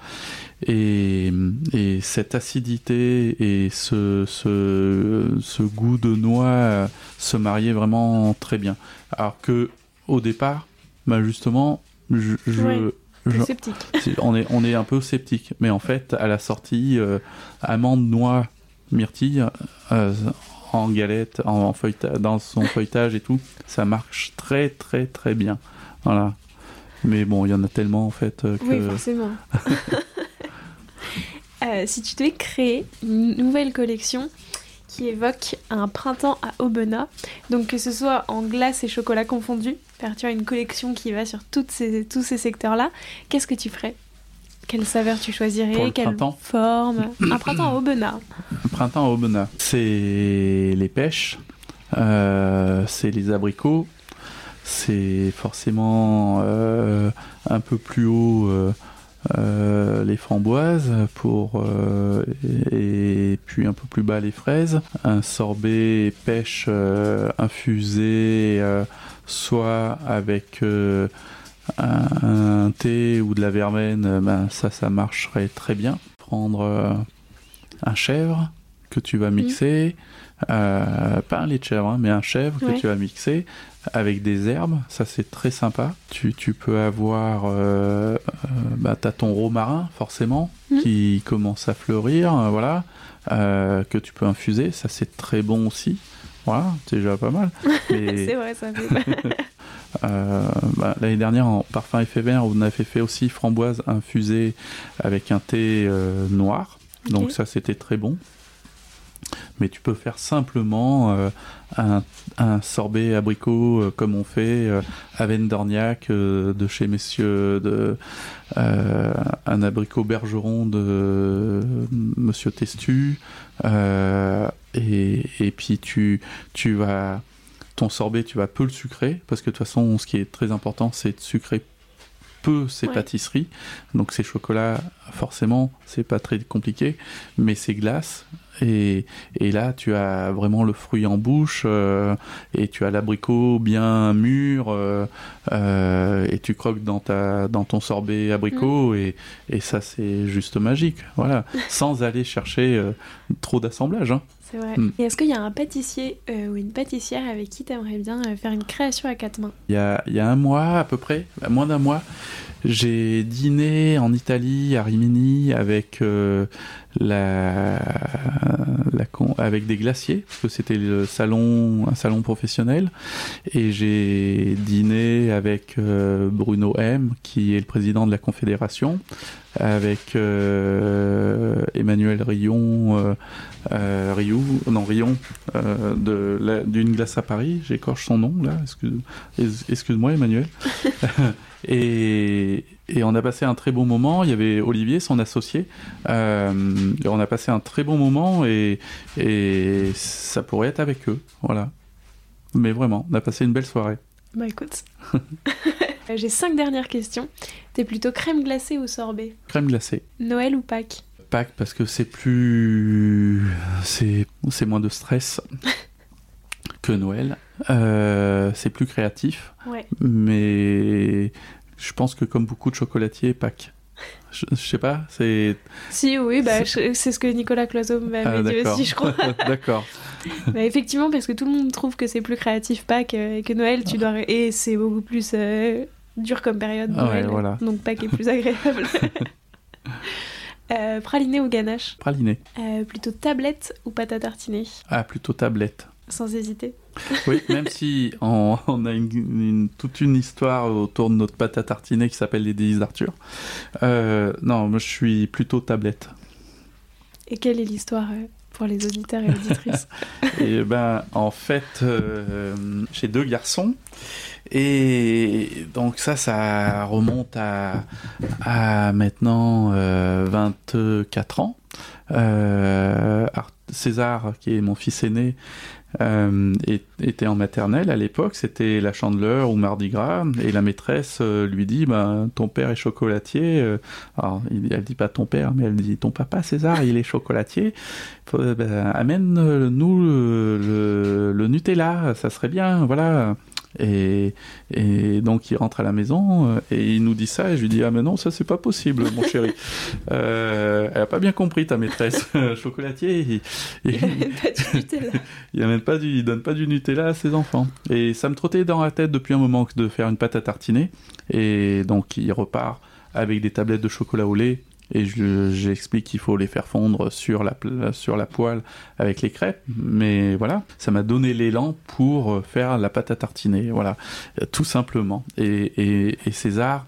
Et, et cette acidité et ce, ce, ce goût de noix se mariaient vraiment très bien. Alors que au départ, bah justement, je, je- Ouais. T'es je- sceptique. [LAUGHS] c'est- on, est, on est un peu sceptique. Mais en fait, à la sortie, euh, amande, noix, myrtille, euh, en galette, en, en feuilleta- dans son feuilletage et tout, ça marche très très très bien. Voilà. Mais bon, il y en a tellement en fait euh, que... Oui, forcément. [LAUGHS] Euh, si tu devais créer une nouvelle collection qui évoque un printemps à Aubenas, donc que ce soit en glace et chocolat confondus, faire tu as une collection qui va sur toutes ces, tous ces secteurs-là, qu'est-ce que tu ferais? Quelle saveur tu choisirais? Pour le Quelle printemps? forme? Un printemps à Aubenas. Printemps à Aubenas. C'est les pêches, euh, c'est les abricots, c'est forcément euh, un peu plus haut euh, euh, les framboises pour euh, et, puis un peu plus bas les fraises. Un sorbet pêche infusé, soit avec un, thé ou de la verveine, ben ça, ça marcherait très bien. Prendre un chèvre que tu vas mixer. pas un lait de chèvre, hein, mais un chèvre que tu vas mixer avec des herbes, ça c'est très sympa. Tu, tu peux avoir, euh, euh bah, t'as ton romarin forcément mmh. qui commence à fleurir, euh, voilà, euh, que tu peux infuser, ça c'est très bon aussi. Voilà, c'est déjà pas mal. [LAUGHS] c'est vrai, ça fait. [LAUGHS] [LAUGHS] bah, L'année dernière, en parfum vert, on avait fait aussi framboise infusée avec un thé noir. Donc ça, c'était très bon mais tu peux faire simplement euh, un, sorbet abricot euh, comme on fait euh, à Vendorniac de chez messieurs de un abricot bergeron de monsieur Testu et, et, puis tu tu vas ton sorbet tu vas peu le sucrer parce que de toute façon ce qui est très important c'est de sucrer peu ces pâtisseries. Donc ces chocolats, forcément, c'est pas très compliqué, mais ces glaces, et, et, là, tu as vraiment le fruit en bouche euh, et tu as l'abricot bien mûr euh, euh, et tu croques dans, ta, dans ton sorbet abricot mm. et, et, ça, c'est juste magique. Voilà, [LAUGHS] sans aller chercher trop d'assemblage. Hein. C'est vrai. Mm. Et est-ce qu'il y a un pâtissier ou une pâtissière avec qui tu aimerais bien faire une création à quatre mains? Il y, a, il y a un mois à peu près, moins d'un mois, j'ai dîné en Italie, à Rimini, avec euh, la, la, avec des glaciers, parce que c'était le salon, un salon professionnel, et j'ai dîné avec euh, Bruno M, qui est le président de la Confédération, avec euh, Emmanuel Rion, euh, Riou, non Rion, de d'une glace à Paris. J'écorche son nom là. Excuse, excuse-moi Emmanuel. [LAUGHS] Et, on a passé un très bon moment. Il y avait Olivier, son associé. Euh, on a passé un très bon moment et, et, ça pourrait être avec eux. Voilà. Mais vraiment, on a passé une belle soirée. Bah écoute. [LAUGHS] J'ai cinq dernières questions. T'es plutôt crème glacée ou sorbet? Crème glacée. Noël ou Pâques? Pâques parce que c'est plus. C'est moins de stress. [LAUGHS] que Noël. Euh, c'est plus créatif. Mais je pense que comme beaucoup de chocolatiers, Pâques. Je, sais pas, c'est. Si, oui, bah, c'est ce que Nicolas Cloiseau m'a ah, dit aussi, je crois. [LAUGHS] d'accord. bah, effectivement, parce que tout le monde trouve que c'est plus créatif Pâques euh, et que Noël, tu dois. Et c'est beaucoup plus euh, dur comme période. Noël, voilà. Donc Pâques est plus agréable. [LAUGHS] [LAUGHS] praliné ou ganache? Praliné. plutôt tablette ou pâte à tartiner? Ah, plutôt tablette. Sans hésiter. Oui, même si on, a une, toute une histoire autour de notre pâte à tartiner qui s'appelle les délices d'Arthur. Euh, non, moi je suis plutôt tablette. Et quelle est l'histoire euh, pour les auditeurs et auditrices [LAUGHS] Et ben, en fait, euh, j'ai deux garçons. Et donc ça, ça remonte à, à maintenant 24 ans. César, qui est mon fils aîné, euh, était en maternelle à l'époque, c'était la chandeleur ou Mardi Gras, et la maîtresse euh, lui dit bah, Ton père est chocolatier. Euh, alors, elle dit pas ton père, mais elle dit Ton papa César, il est chocolatier. Bah, amène-nous le, le, Nutella, ça serait bien, voilà. Et, et, donc il rentre à la maison euh, et il nous dit ça et je lui dis ah mais non ça c'est pas possible mon chéri. [LAUGHS] Euh, elle a pas bien compris ta maîtresse [LAUGHS] chocolatier il, il, il, pas du Nutella. [LAUGHS] il amène pas du il donne pas du Nutella à ses enfants. Et ça me trottait dans la tête depuis un moment de faire une pâte à tartiner. Et donc il repart avec des tablettes de chocolat au lait et j'explique qu'il faut les faire fondre sur la, sur la poêle avec les crêpes. Mais voilà, ça m'a donné l'élan pour faire la pâte à tartiner. Voilà, tout simplement. Et, et, César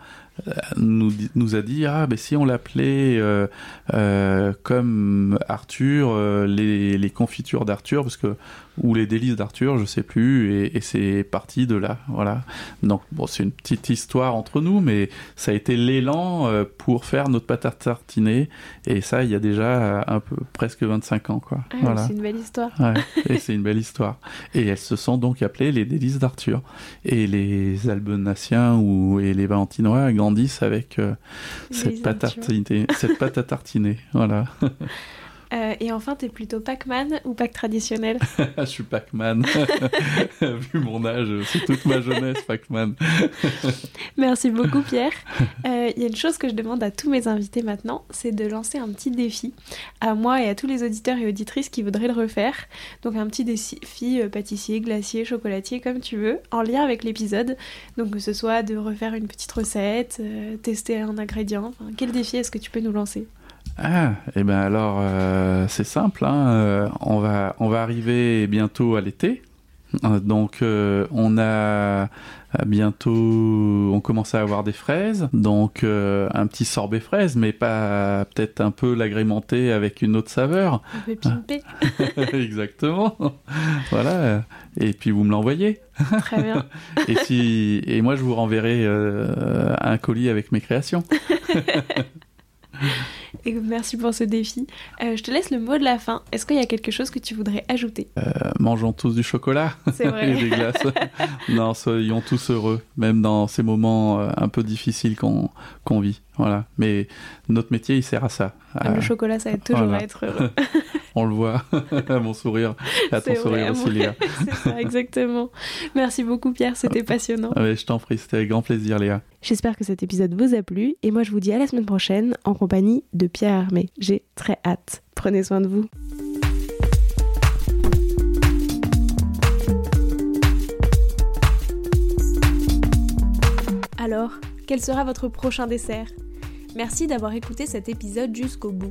euh, nous, nous, a dit ah ben si on l'appelait euh, euh, comme Arthur les, les, confitures d'Arthur parce que ou les délices d'Arthur, je sais plus, et, et c'est parti de là, voilà. Donc bon, c'est une petite histoire entre nous, mais ça a été l'élan euh, pour faire notre pâte à tartiner, et ça, il y a déjà un peu presque 25 ans, quoi. Ah, voilà. C'est une belle histoire. Ouais, et c'est une belle histoire. Et elles se sont donc appelées les délices d'Arthur. Et les Albenaciens ou et les Valentinois grandissent avec euh, cette, pâte tartiner, cette pâte à tartiner. Voilà. [LAUGHS] Euh, et enfin, t'es plutôt Pac-Man ou Pac traditionnel? [LAUGHS] Je suis Pac-Man. [LAUGHS] Vu mon âge, c'est toute ma jeunesse, Pac-Man. [LAUGHS] Merci beaucoup Pierre. Euh, Il y a une chose que je demande à tous mes invités maintenant, c'est de lancer un petit défi à moi et à tous les auditeurs et auditrices qui voudraient le refaire. Donc un petit défi euh, pâtissier, glacier, chocolatier, comme tu veux, en lien avec l'épisode. Donc que ce soit de refaire une petite recette, euh, tester un ingrédient. Enfin, quel défi est-ce que tu peux nous lancer? Ah, et ben alors, euh, c'est simple. hein, euh, on, va, on va arriver bientôt à l'été. Euh, Donc, euh, on a bientôt, on commence à avoir des fraises. Donc, un petit sorbet fraise, mais pas peut-être un peu l'agrémenter avec une autre saveur. Un peu pimpé [LAUGHS] Exactement. voilà. Et puis, vous me l'envoyez. Très bien. [LAUGHS] Et, si, et moi, je vous renverrai un colis avec mes créations. [LAUGHS] Et merci pour ce défi. Euh, je te laisse le mot de la fin. Est-ce qu'il y a quelque chose que tu voudrais ajouter? Euh, mangeons tous du chocolat. C'est vrai. [LAUGHS] et des glaces. [LAUGHS] non, soyons tous heureux, même dans ces moments euh, un peu difficiles qu'on qu'on vit. Voilà. Mais notre métier, il sert à ça. Le chocolat, ça aide toujours voilà. à être heureux. [LAUGHS] on le voit, à [LAUGHS] mon sourire, à ton sourire aussi. Léa. [LAUGHS] C'est ça, exactement. Merci beaucoup Pierre, c'était passionnant. Ouais, je t'en prie, c'était avec grand plaisir, Léa. J'espère que cet épisode vous a plu et moi je vous dis à la semaine prochaine en compagnie de Pierre Armé. J'ai très hâte. Prenez soin de vous. Alors, quel sera votre prochain dessert? Merci d'avoir écouté cet épisode jusqu'au bout.